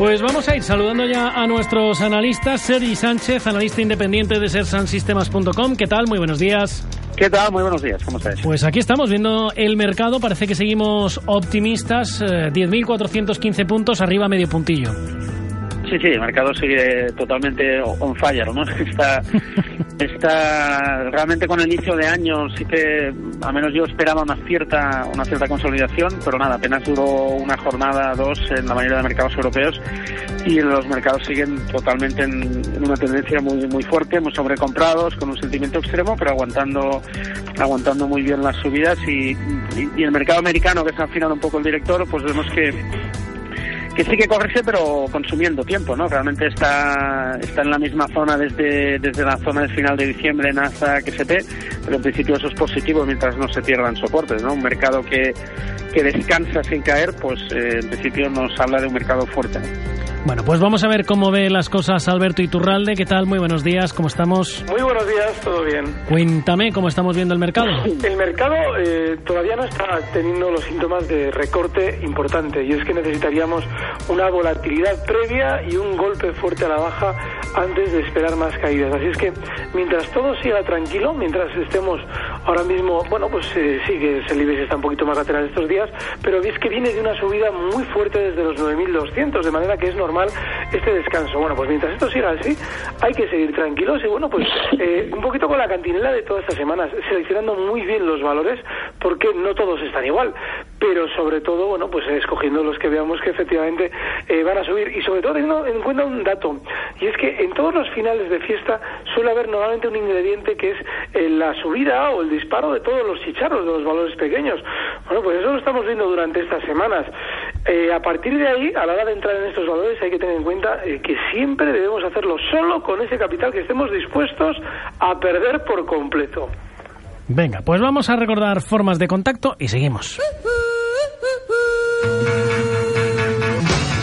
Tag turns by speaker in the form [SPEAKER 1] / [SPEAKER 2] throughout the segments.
[SPEAKER 1] Pues vamos a ir saludando ya a nuestros analistas. Sergi Sánchez, analista independiente de sersansistemas.com. ¿Qué tal? Muy buenos días.
[SPEAKER 2] ¿Qué tal? Muy buenos días. ¿Cómo estáis?
[SPEAKER 1] Pues aquí estamos viendo el mercado. Parece que seguimos optimistas. 10.415 eh, puntos, arriba medio puntillo.
[SPEAKER 2] Sí, sí, el mercado sigue totalmente on fire, ¿no? Está, está realmente con el inicio de año, sí que a menos yo esperaba una cierta, una cierta consolidación, pero nada, apenas duró una jornada, dos en la mayoría de mercados europeos y los mercados siguen totalmente en, una tendencia muy, muy fuerte, muy sobrecomprados, con un sentimiento extremo, pero aguantando, aguantando muy bien las subidas y, y el mercado americano, que se ha afinado un poco el director, pues vemos que que sí que correrse, pero consumiendo tiempo, ¿no? Realmente está, está en la misma zona desde, desde la zona del final de diciembre, NASA, SP, pero en principio eso es positivo mientras no se pierdan soportes, ¿no? Un mercado que, que descansa sin caer, pues eh, en principio nos habla de un mercado fuerte.
[SPEAKER 1] Bueno, pues vamos a ver cómo ve las cosas Alberto Iturralde. ¿Qué tal? Muy buenos días, ¿cómo estamos?
[SPEAKER 3] Muy buenos días, todo bien.
[SPEAKER 1] Cuéntame cómo estamos viendo el mercado.
[SPEAKER 3] El mercado eh, todavía no está teniendo los síntomas de recorte importante y es que necesitaríamos una volatilidad previa y un golpe fuerte a la baja antes de esperar más caídas. Así es que mientras todo siga tranquilo, mientras estemos ahora mismo, bueno, pues eh, sí que el IBEX está un poquito más lateral estos días, pero es que viene de una subida muy fuerte desde los 9.200, de manera que es normal normal este descanso. Bueno, pues mientras esto siga así, hay que seguir tranquilos y bueno, pues eh, un poquito con la cantinela de todas estas semanas, seleccionando muy bien los valores, porque no todos están igual, pero sobre todo, bueno, pues escogiendo los que veamos que efectivamente eh, van a subir y sobre todo teniendo en cuenta un dato, y es que en todos los finales de fiesta suele haber normalmente un ingrediente que es eh, la subida o el disparo de todos los chicharros de los valores pequeños. Bueno, pues eso lo estamos viendo durante estas semanas. a partir de ahí, a la hora de entrar en estos valores, hay que tener en cuenta eh, que siempre debemos hacerlo solo con ese capital que estemos dispuestos a perder por completo.
[SPEAKER 1] Venga, pues vamos a recordar formas de contacto y seguimos. you.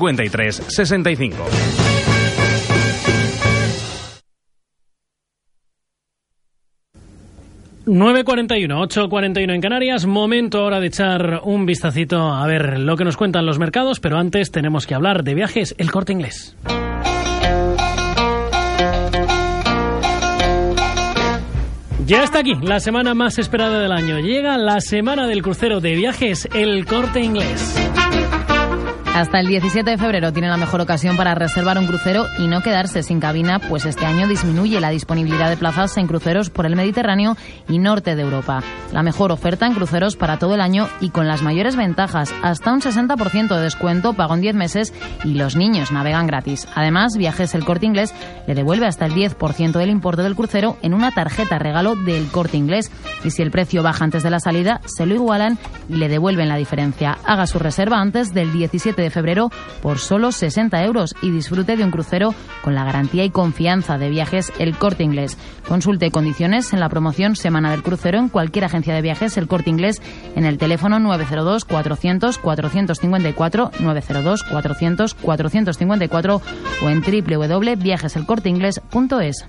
[SPEAKER 4] 53 65.
[SPEAKER 1] ...9.41, 8.41 en Canarias... ...momento ahora de echar un vistacito... ...a ver lo que nos cuentan los mercados... ...pero antes tenemos que hablar de viajes... ...el Corte Inglés. Ya está aquí, la semana más esperada del año. Llega la semana del crucero de viajes El Corte Inglés.
[SPEAKER 5] Hasta el 17 de febrero tiene la mejor ocasión para reservar un crucero y no quedarse sin cabina, pues este año disminuye la disponibilidad de plazas en cruceros por el Mediterráneo y norte de Europa. La mejor oferta en cruceros para todo el año y con las mayores ventajas, hasta un 60% de descuento, pago en 10 meses y los niños navegan gratis. Además, Viajes El Corte Inglés le devuelve hasta el 10% del importe del crucero en una tarjeta regalo del Corte Inglés y si el precio baja antes de la salida, se lo igualan y le devuelven la diferencia. Haga su reserva antes del 17 de febrero por solo 60 euros y disfrute de un crucero con la garantía y confianza de viajes El Corte Inglés. Consulte condiciones en la promoción Semana del Crucero en cualquier agencia de viajes El Corte Inglés en el teléfono 902 400 454 902 400 454 o en www.viajeselcorteingles.es.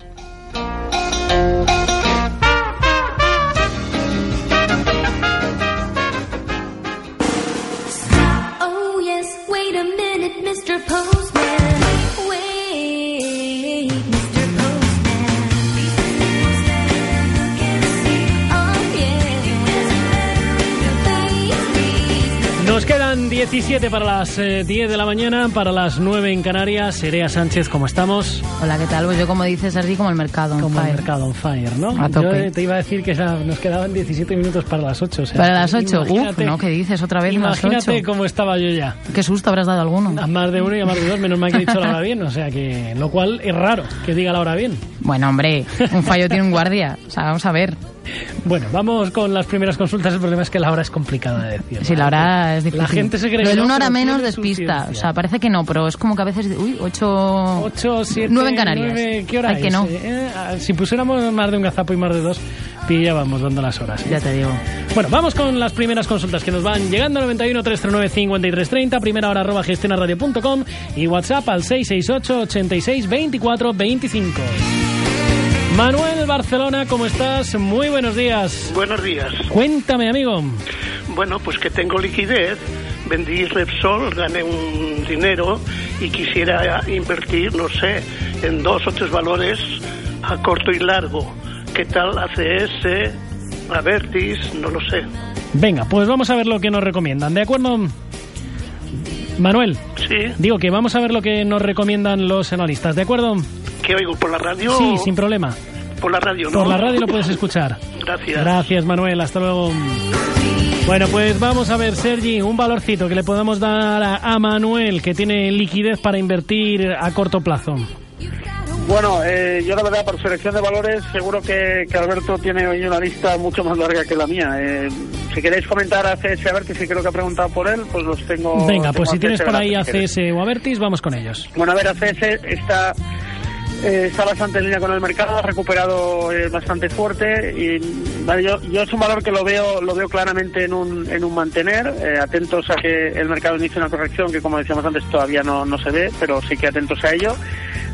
[SPEAKER 1] 7 para las eh, 10 de la mañana, para las 9 en Canarias. Serea Sánchez, ¿cómo estamos?
[SPEAKER 5] Hola, ¿qué tal? Pues yo, como dices, así como el mercado on
[SPEAKER 1] como fire. el mercado on fire, ¿no? A tope. Yo te iba a decir que nos quedaban 17 minutos para las 8.
[SPEAKER 5] O sea, para las 8, uff, ¿no? ¿Qué dices? Otra vez las 8.
[SPEAKER 1] Imagínate cómo estaba yo ya.
[SPEAKER 5] Qué susto habrás dado alguno.
[SPEAKER 1] A más de uno y a más de dos, menos mal que he dicho la hora bien. O sea que, lo cual es raro que diga la hora bien.
[SPEAKER 5] Bueno, hombre, un fallo tiene un guardia. O sea, vamos a ver.
[SPEAKER 1] Bueno, vamos con las primeras consultas. El problema es que la hora es complicada de decir.
[SPEAKER 5] Sí, la hora es difícil.
[SPEAKER 1] La gente se cree
[SPEAKER 5] Lo
[SPEAKER 1] no,
[SPEAKER 5] una hora menos despista. O sea, parece que no, pero es como que a veces... Uy, ocho...
[SPEAKER 1] 8, 7,
[SPEAKER 5] Nueve en Canarias.
[SPEAKER 1] 9, ¿qué hora
[SPEAKER 5] Ay,
[SPEAKER 1] es?
[SPEAKER 5] que no.
[SPEAKER 1] Eh, ah, si pusiéramos más de un gazapo y más de dos, pillábamos dando las horas.
[SPEAKER 5] Ya te digo.
[SPEAKER 1] Bueno, vamos con las primeras consultas que nos van llegando al 91 339 5330, primera hora arroba gestionaradio.com y WhatsApp al 668 86 24 25. Manuel Barcelona, ¿cómo estás? Muy buenos días.
[SPEAKER 6] Buenos días.
[SPEAKER 1] Cuéntame, amigo.
[SPEAKER 6] Bueno, pues que tengo liquidez, vendí Repsol, gané un dinero y quisiera invertir, no sé, en dos o tres valores a corto y largo. ¿Qué tal ACS, Avertis? No lo sé.
[SPEAKER 1] Venga, pues vamos a ver lo que nos recomiendan, ¿de acuerdo? Manuel,
[SPEAKER 6] ¿Sí?
[SPEAKER 1] digo que vamos a ver lo que nos recomiendan los analistas, ¿de acuerdo?
[SPEAKER 6] ¿Qué oigo? ¿Por la radio?
[SPEAKER 1] Sí, sin problema.
[SPEAKER 6] Por la radio, ¿no?
[SPEAKER 1] Por la radio lo puedes escuchar.
[SPEAKER 6] Gracias.
[SPEAKER 1] Gracias, Manuel. Hasta luego. Bueno, pues vamos a ver, Sergi, un valorcito que le podamos dar a, a Manuel, que tiene liquidez para invertir a corto plazo.
[SPEAKER 2] Bueno, eh, yo la verdad, por selección de valores, seguro que, que Alberto tiene hoy una lista mucho más larga que la mía. Eh, si queréis comentar a CS Avertis, si creo que ha preguntado por él, pues los tengo.
[SPEAKER 1] Venga, pues
[SPEAKER 2] tengo
[SPEAKER 1] si tienes por ahí
[SPEAKER 2] quieres.
[SPEAKER 1] ACS o Avertis, vamos con ellos.
[SPEAKER 2] Bueno, a ver, ACS está, eh, está bastante en línea con el mercado, ha recuperado eh, bastante fuerte y yo, yo es un valor que lo veo lo veo claramente en un, en un mantener, eh, atentos a que el mercado inicie una corrección que como decíamos antes todavía no, no se ve, pero sí que atentos a ello.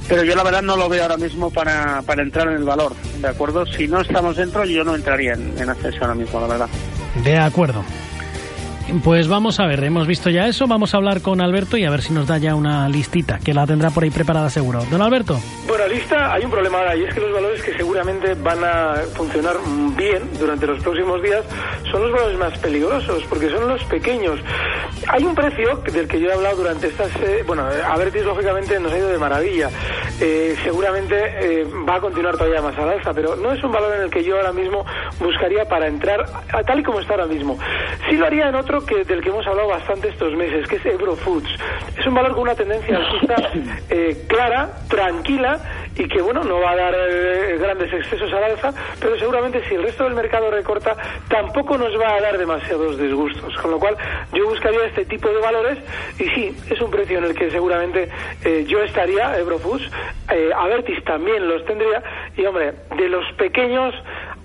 [SPEAKER 2] Pero yo la verdad no lo veo ahora mismo para, para entrar en el valor, ¿de acuerdo? Si no estamos dentro yo no entraría en, en ACS ahora mismo, la verdad.
[SPEAKER 1] De acuerdo. Pues vamos a ver, hemos visto ya eso, vamos a hablar con Alberto y a ver si nos da ya una listita, que la tendrá por ahí preparada seguro. Don Alberto.
[SPEAKER 3] Bueno, lista, hay un problema ahora y es que los valores que seguramente van a funcionar bien durante los próximos días son los valores más peligrosos porque son los pequeños. Hay un precio del que yo he hablado durante estas... eh, bueno, Avertis lógicamente nos ha ido de maravilla. Eh, seguramente eh, va a continuar todavía más al alza, pero no es un valor en el que yo ahora mismo buscaría para entrar a- tal y como está ahora mismo. Sí lo haría en otro que del que hemos hablado bastante estos meses, que es Eurofoods. Es un valor con una tendencia alcista eh, clara, tranquila y que bueno no va a dar eh, grandes excesos al alza, pero seguramente si el resto del mercado recorta tampoco nos va a dar demasiados disgustos, con lo cual yo buscaría este tipo de valores y sí, es un precio en el que seguramente eh, yo estaría, Eurofoods, eh, Avertis también los tendría y hombre, de los pequeños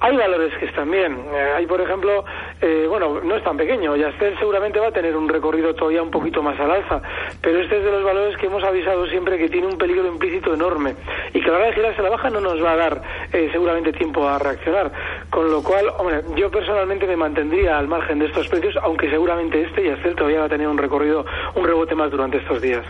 [SPEAKER 3] hay valores que están bien. Eh, hay, por ejemplo, eh, bueno, no es tan pequeño. Yastel seguramente va a tener un recorrido todavía un poquito más al alza, pero este es de los valores que hemos avisado siempre que tiene un peligro implícito enorme y que a la hora de girarse a la baja no nos va a dar eh, seguramente tiempo a reaccionar. Con lo cual, hombre, yo personalmente me mantendría al margen de estos precios, aunque seguramente este Yastel todavía va a tener un recorrido, un rebote más durante estos días.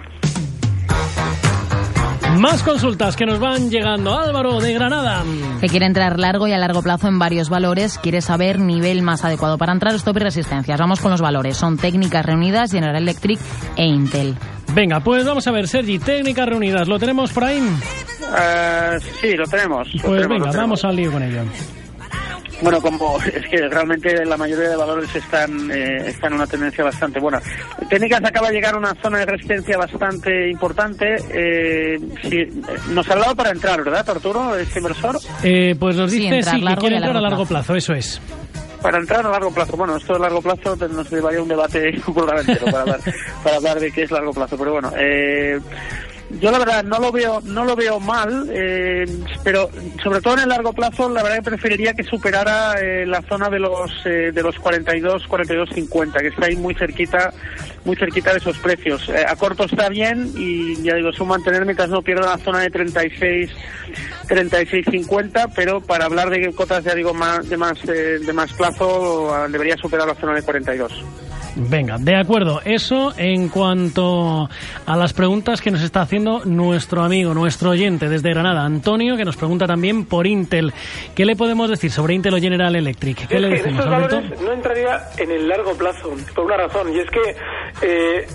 [SPEAKER 1] Más consultas que nos van llegando. Álvaro de Granada.
[SPEAKER 5] Que quiere entrar largo y a largo plazo en varios valores, quiere saber nivel más adecuado para entrar, stop y resistencias. Vamos con los valores. Son técnicas reunidas, General Electric e Intel.
[SPEAKER 1] Venga, pues vamos a ver, Sergi, técnicas reunidas. ¿Lo tenemos por ahí?
[SPEAKER 2] Eh, sí, lo tenemos. lo
[SPEAKER 1] Pues
[SPEAKER 2] lo
[SPEAKER 1] venga,
[SPEAKER 2] tenemos.
[SPEAKER 1] vamos al lío con ello.
[SPEAKER 2] Bueno, como es que realmente la mayoría de valores están, eh, están en una tendencia bastante buena. Técnicas acaba de llegar a una zona de resistencia bastante importante. Eh, sí, eh, nos ha hablado para entrar, ¿verdad, Arturo, este inversor?
[SPEAKER 1] Eh, pues nos
[SPEAKER 5] Sí,
[SPEAKER 1] dice
[SPEAKER 5] entrar
[SPEAKER 1] sí, que quiere entrar a
[SPEAKER 5] largo
[SPEAKER 1] largo plazo, eso es.
[SPEAKER 2] Para entrar a largo plazo. Bueno, esto de largo plazo nos llevaría a un debate un programa entero para hablar, para hablar de qué es largo plazo. Pero bueno, eh, yo la verdad no lo veo no lo veo mal, eh, pero sobre todo en el largo plazo la verdad que preferiría que superara eh, la zona de los eh, de los 42 42 50 que está ahí muy cerquita muy cerquita de esos precios. Eh, a corto está bien y ya digo es un mantener mientras no pierda la zona de 36 36 50, pero para hablar de cotas ya digo más de más eh, de más plazo ah, debería superar la zona de 42.
[SPEAKER 1] Venga, de acuerdo. Eso en cuanto a las preguntas que nos está haciendo nuestro amigo, nuestro oyente desde Granada, Antonio, que nos pregunta también por Intel. ¿Qué le podemos decir sobre Intel o General Electric? ¿Qué
[SPEAKER 3] Es
[SPEAKER 1] le decimos,
[SPEAKER 3] no entraría en el largo plazo, por una razón, y es que eh,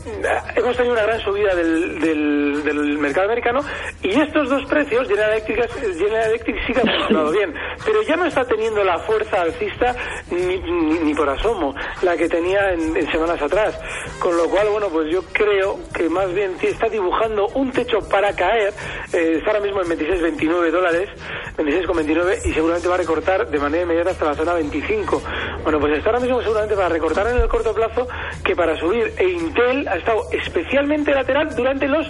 [SPEAKER 3] hemos tenido una gran subida del, del, del mercado americano y estos dos precios, General Electric, General Electric sí que ha funcionado bien, pero ya no está teniendo la fuerza alcista ni, ni, ni por asomo la que tenía en, en semanas atrás. Con lo cual, bueno, pues yo creo que más bien está dibujando un techo para caer. Eh, está ahora mismo en 26,29 dólares, 26,29 y seguramente va a recortar de manera inmediata hasta la zona 25. Bueno, pues está ahora mismo seguramente para recortar en el corto plazo que para subir. E Intel ha estado especialmente lateral durante los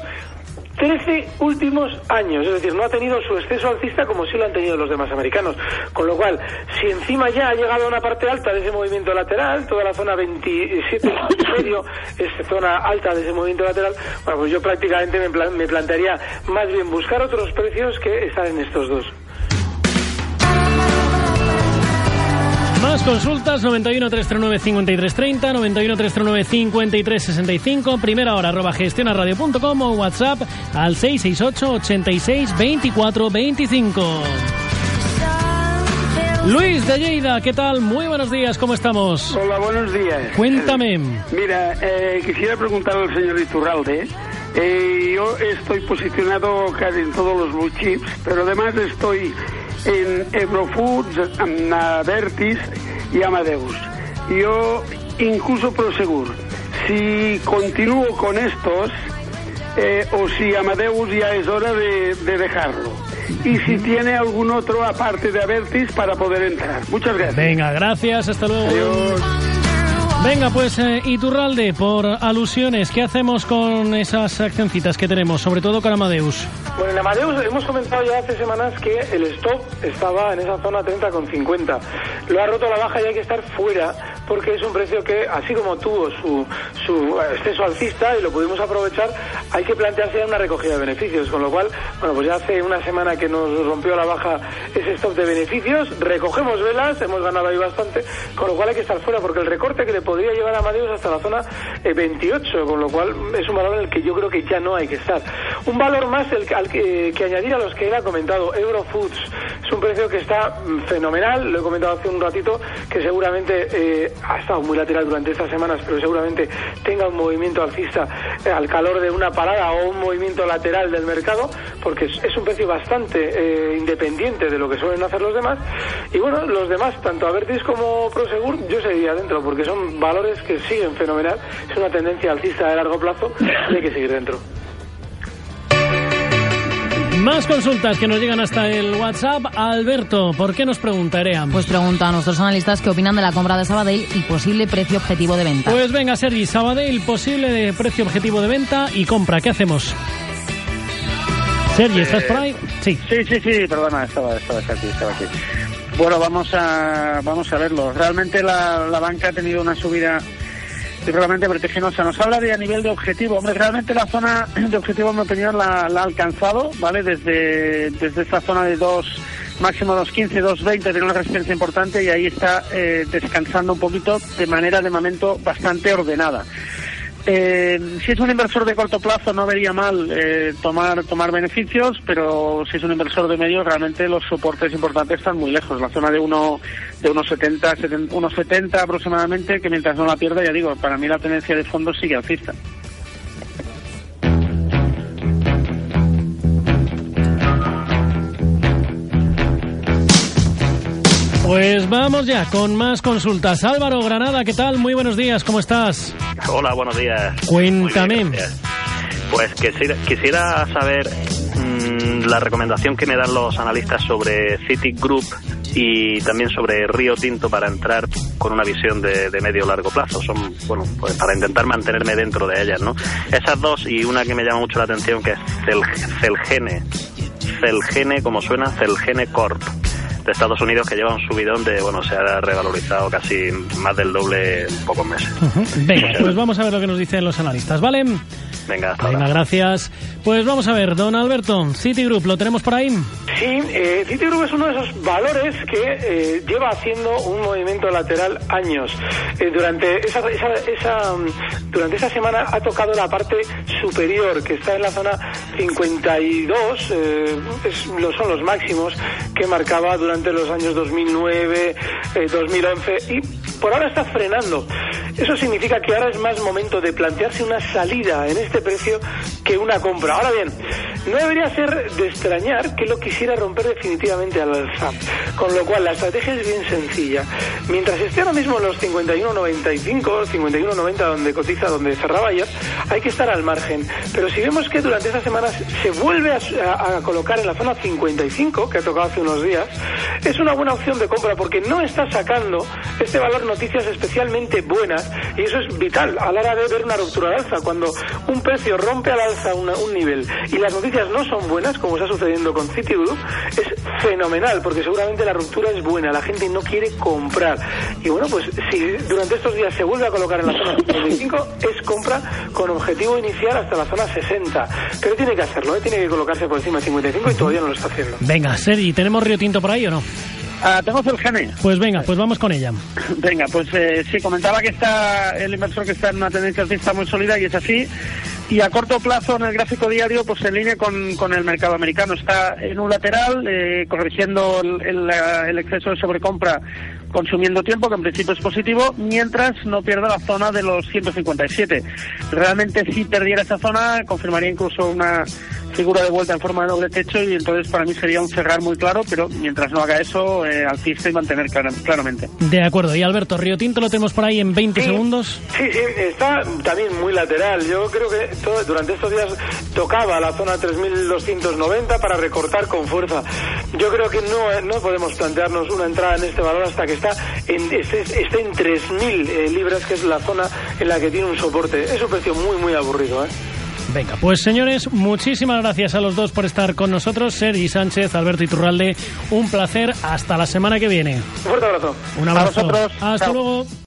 [SPEAKER 3] 13 últimos años, es decir, no ha tenido su exceso alcista como sí lo han tenido los demás americanos. Con lo cual, si encima ya ha llegado a una parte alta de ese movimiento lateral, toda la zona 27 y medio es zona alta de ese movimiento lateral, bueno, pues yo prácticamente me, plan- me plantearía más bien buscar otros precios que estar en estos dos.
[SPEAKER 1] Más consultas 91 339 5330, 91 339 5365, primera hora arroba gestionaradio.com o WhatsApp al 668 86 24 25. Luis de Lleida, ¿qué tal? Muy buenos días, ¿cómo estamos?
[SPEAKER 7] Hola, buenos días.
[SPEAKER 1] Cuéntame.
[SPEAKER 7] Eh, Mira, eh, quisiera preguntar al señor Iturralde. eh, yo estoy posicionado casi en todos los blue chips, pero además estoy en Eurofoods, en Avertis y Amadeus. Yo incluso Prosegur. Si continúo con estos, eh, o si Amadeus ya es hora de, de dejarlo. Y si tiene algún otro aparte de Avertis para poder entrar. Muchas gracias.
[SPEAKER 1] Venga, gracias, hasta luego.
[SPEAKER 7] Adiós.
[SPEAKER 1] Venga, pues eh, Iturralde, por alusiones, ¿qué hacemos con esas accioncitas que tenemos, sobre todo con Amadeus?
[SPEAKER 3] Bueno, en Amadeus hemos comentado ya hace semanas que el stop estaba en esa zona 30,50. Lo ha roto la baja y hay que estar fuera porque es un precio que, así como tuvo su, su exceso alcista y lo pudimos aprovechar, hay que plantearse una recogida de beneficios. Con lo cual, bueno, pues ya hace una semana que nos rompió la baja ese stop de beneficios, recogemos velas, hemos ganado ahí bastante, con lo cual hay que estar fuera porque el recorte que le podría llevar a Amadeus hasta la zona eh, 28, con lo cual es un valor en el que yo creo que ya no hay que estar. Un valor más el, al que, que añadir a los que él ha comentado, Eurofoods, es un precio que está mm, fenomenal, lo he comentado hace un ratito, que seguramente eh, ha estado muy lateral durante estas semanas, pero seguramente tenga un movimiento alcista eh, al calor de una parada o un movimiento lateral del mercado, porque es, es un precio bastante eh, independiente de lo que suelen hacer los demás. Y bueno, los demás, tanto Avertis como Prosegur, yo seguiría dentro, porque son valores que siguen fenomenal, es una tendencia alcista de largo plazo y hay que seguir dentro.
[SPEAKER 1] Más consultas que nos llegan hasta el WhatsApp. Alberto, ¿por qué nos pregunta Eream?
[SPEAKER 5] Pues pregunta a nuestros analistas qué opinan de la compra de Sabadell y posible precio objetivo de venta.
[SPEAKER 1] Pues venga, Sergi, Sabadell, posible de precio objetivo de venta y compra. ¿Qué hacemos? Sergi, ¿estás por ahí? Sí.
[SPEAKER 2] Sí, sí, sí, perdona, estaba, estaba aquí, estaba aquí. Bueno, vamos a, vamos a verlo. Realmente la, la banca ha tenido una subida realmente vertiginosa. Nos habla de a nivel de objetivo. Hombre, realmente la zona de objetivo, en mi opinión, la, la ha alcanzado, ¿vale? Desde, desde esta zona de 2, máximo 2.15, 2.20, tiene una resistencia importante y ahí está eh, descansando un poquito de manera, de momento, bastante ordenada. Eh, si es un inversor de corto plazo no vería mal eh, tomar tomar beneficios, pero si es un inversor de medio realmente los soportes importantes están muy lejos. La zona de uno de unos 70, 70 unos 70 aproximadamente, que mientras no la pierda, ya digo, para mí la tendencia de fondo sigue alcista.
[SPEAKER 1] Pues vamos ya con más consultas. Álvaro Granada, ¿qué tal? Muy buenos días, ¿cómo estás?
[SPEAKER 8] Hola, buenos días.
[SPEAKER 1] Cuéntame.
[SPEAKER 8] Bien, pues quisiera, quisiera saber mmm, la recomendación que me dan los analistas sobre Citigroup y también sobre Río Tinto para entrar con una visión de, de medio largo plazo. Son, bueno, pues para intentar mantenerme dentro de ellas, ¿no? Esas dos y una que me llama mucho la atención que es Cel, Celgene. Celgene, como suena, Celgene Corp de Estados Unidos que lleva un subidón de, bueno, se ha revalorizado casi más del doble en pocos meses.
[SPEAKER 1] Uh -huh. Venga, pues vamos a ver lo que nos dicen los analistas, ¿vale?
[SPEAKER 8] Venga, hasta
[SPEAKER 1] Venga,
[SPEAKER 8] ahora.
[SPEAKER 1] gracias. Pues vamos a ver, don Alberto, Citigroup, ¿lo tenemos por ahí?
[SPEAKER 3] Sí, eh, Citigroup es uno de esos valores que eh, lleva haciendo un movimiento lateral años. Eh, durante esa, esa, esa, durante esa semana ha tocado la parte superior, que está en la zona 52, eh, es, lo, son los máximos que marcaba durante los años 2009, 2011 y por ahora está frenando. Eso significa que ahora es más momento de plantearse una salida en este precio que una compra. Ahora bien, no debería ser de extrañar que lo quisiera romper definitivamente al alza. Con lo cual, la estrategia es bien sencilla. Mientras esté ahora mismo en los 51.95, 51.90 donde cotiza, donde cerraba ayer, hay que estar al margen. Pero si vemos que durante estas semanas se vuelve a, colocar en la zona 55, que ha tocado hace unos días, es una buena opción de compra porque no está sacando este valor noticias especialmente buenas y eso es vital a la hora de ver una ruptura de alza. Cuando un precio rompe al alza un nivel y las noticias no son buenas, como está sucediendo con Citigroup, es fenomenal porque seguramente la ruptura es buena, la gente no quiere comprar. Y bueno, pues si durante estos días se vuelve a colocar en la zona 55, es compra con objetivo inicial hasta la zona 60. Pero tiene que hacerlo, ¿eh? tiene que colocarse por encima de 55 y todavía no lo está haciendo.
[SPEAKER 1] Venga, Sergi, ¿tenemos Río Tinto por ahí o no?
[SPEAKER 2] Ah, tengo Celgene.
[SPEAKER 1] Pues venga, pues vamos con ella.
[SPEAKER 2] Venga, pues eh, sí, comentaba que está el inversor que está en una tendencia alcista muy sólida y es así. Y a corto plazo en el gráfico diario, pues en línea con, con el mercado americano. Está en un lateral, eh, corrigiendo el, el, el exceso de sobrecompra consumiendo tiempo, que en principio es positivo, mientras no pierda la zona de los 157. Realmente si perdiera esa zona, confirmaría incluso una figura de vuelta en forma de doble techo y entonces para mí sería un cerrar muy claro, pero mientras no haga eso, eh, alcista y mantener clar claramente.
[SPEAKER 1] De acuerdo. Y Alberto, Río Tinto lo tenemos por ahí en 20
[SPEAKER 3] sí,
[SPEAKER 1] segundos.
[SPEAKER 3] Sí, sí, está también muy lateral. Yo creo que todo, durante estos días tocaba la zona 3.290 para recortar con fuerza. Yo creo que no, no podemos plantearnos una entrada en este valor hasta que está en, esté, esté en 3.000 eh, libras, que es la zona en la que tiene un soporte. Es un precio muy, muy aburrido. ¿eh?
[SPEAKER 1] Venga, pues señores, muchísimas gracias a los dos por estar con nosotros. Sergi Sánchez, Alberto Iturralde, un placer. Hasta la semana que viene.
[SPEAKER 3] Un fuerte abrazo.
[SPEAKER 1] Un abrazo.
[SPEAKER 2] A vosotros.
[SPEAKER 1] Hasta
[SPEAKER 2] Chao.
[SPEAKER 1] luego.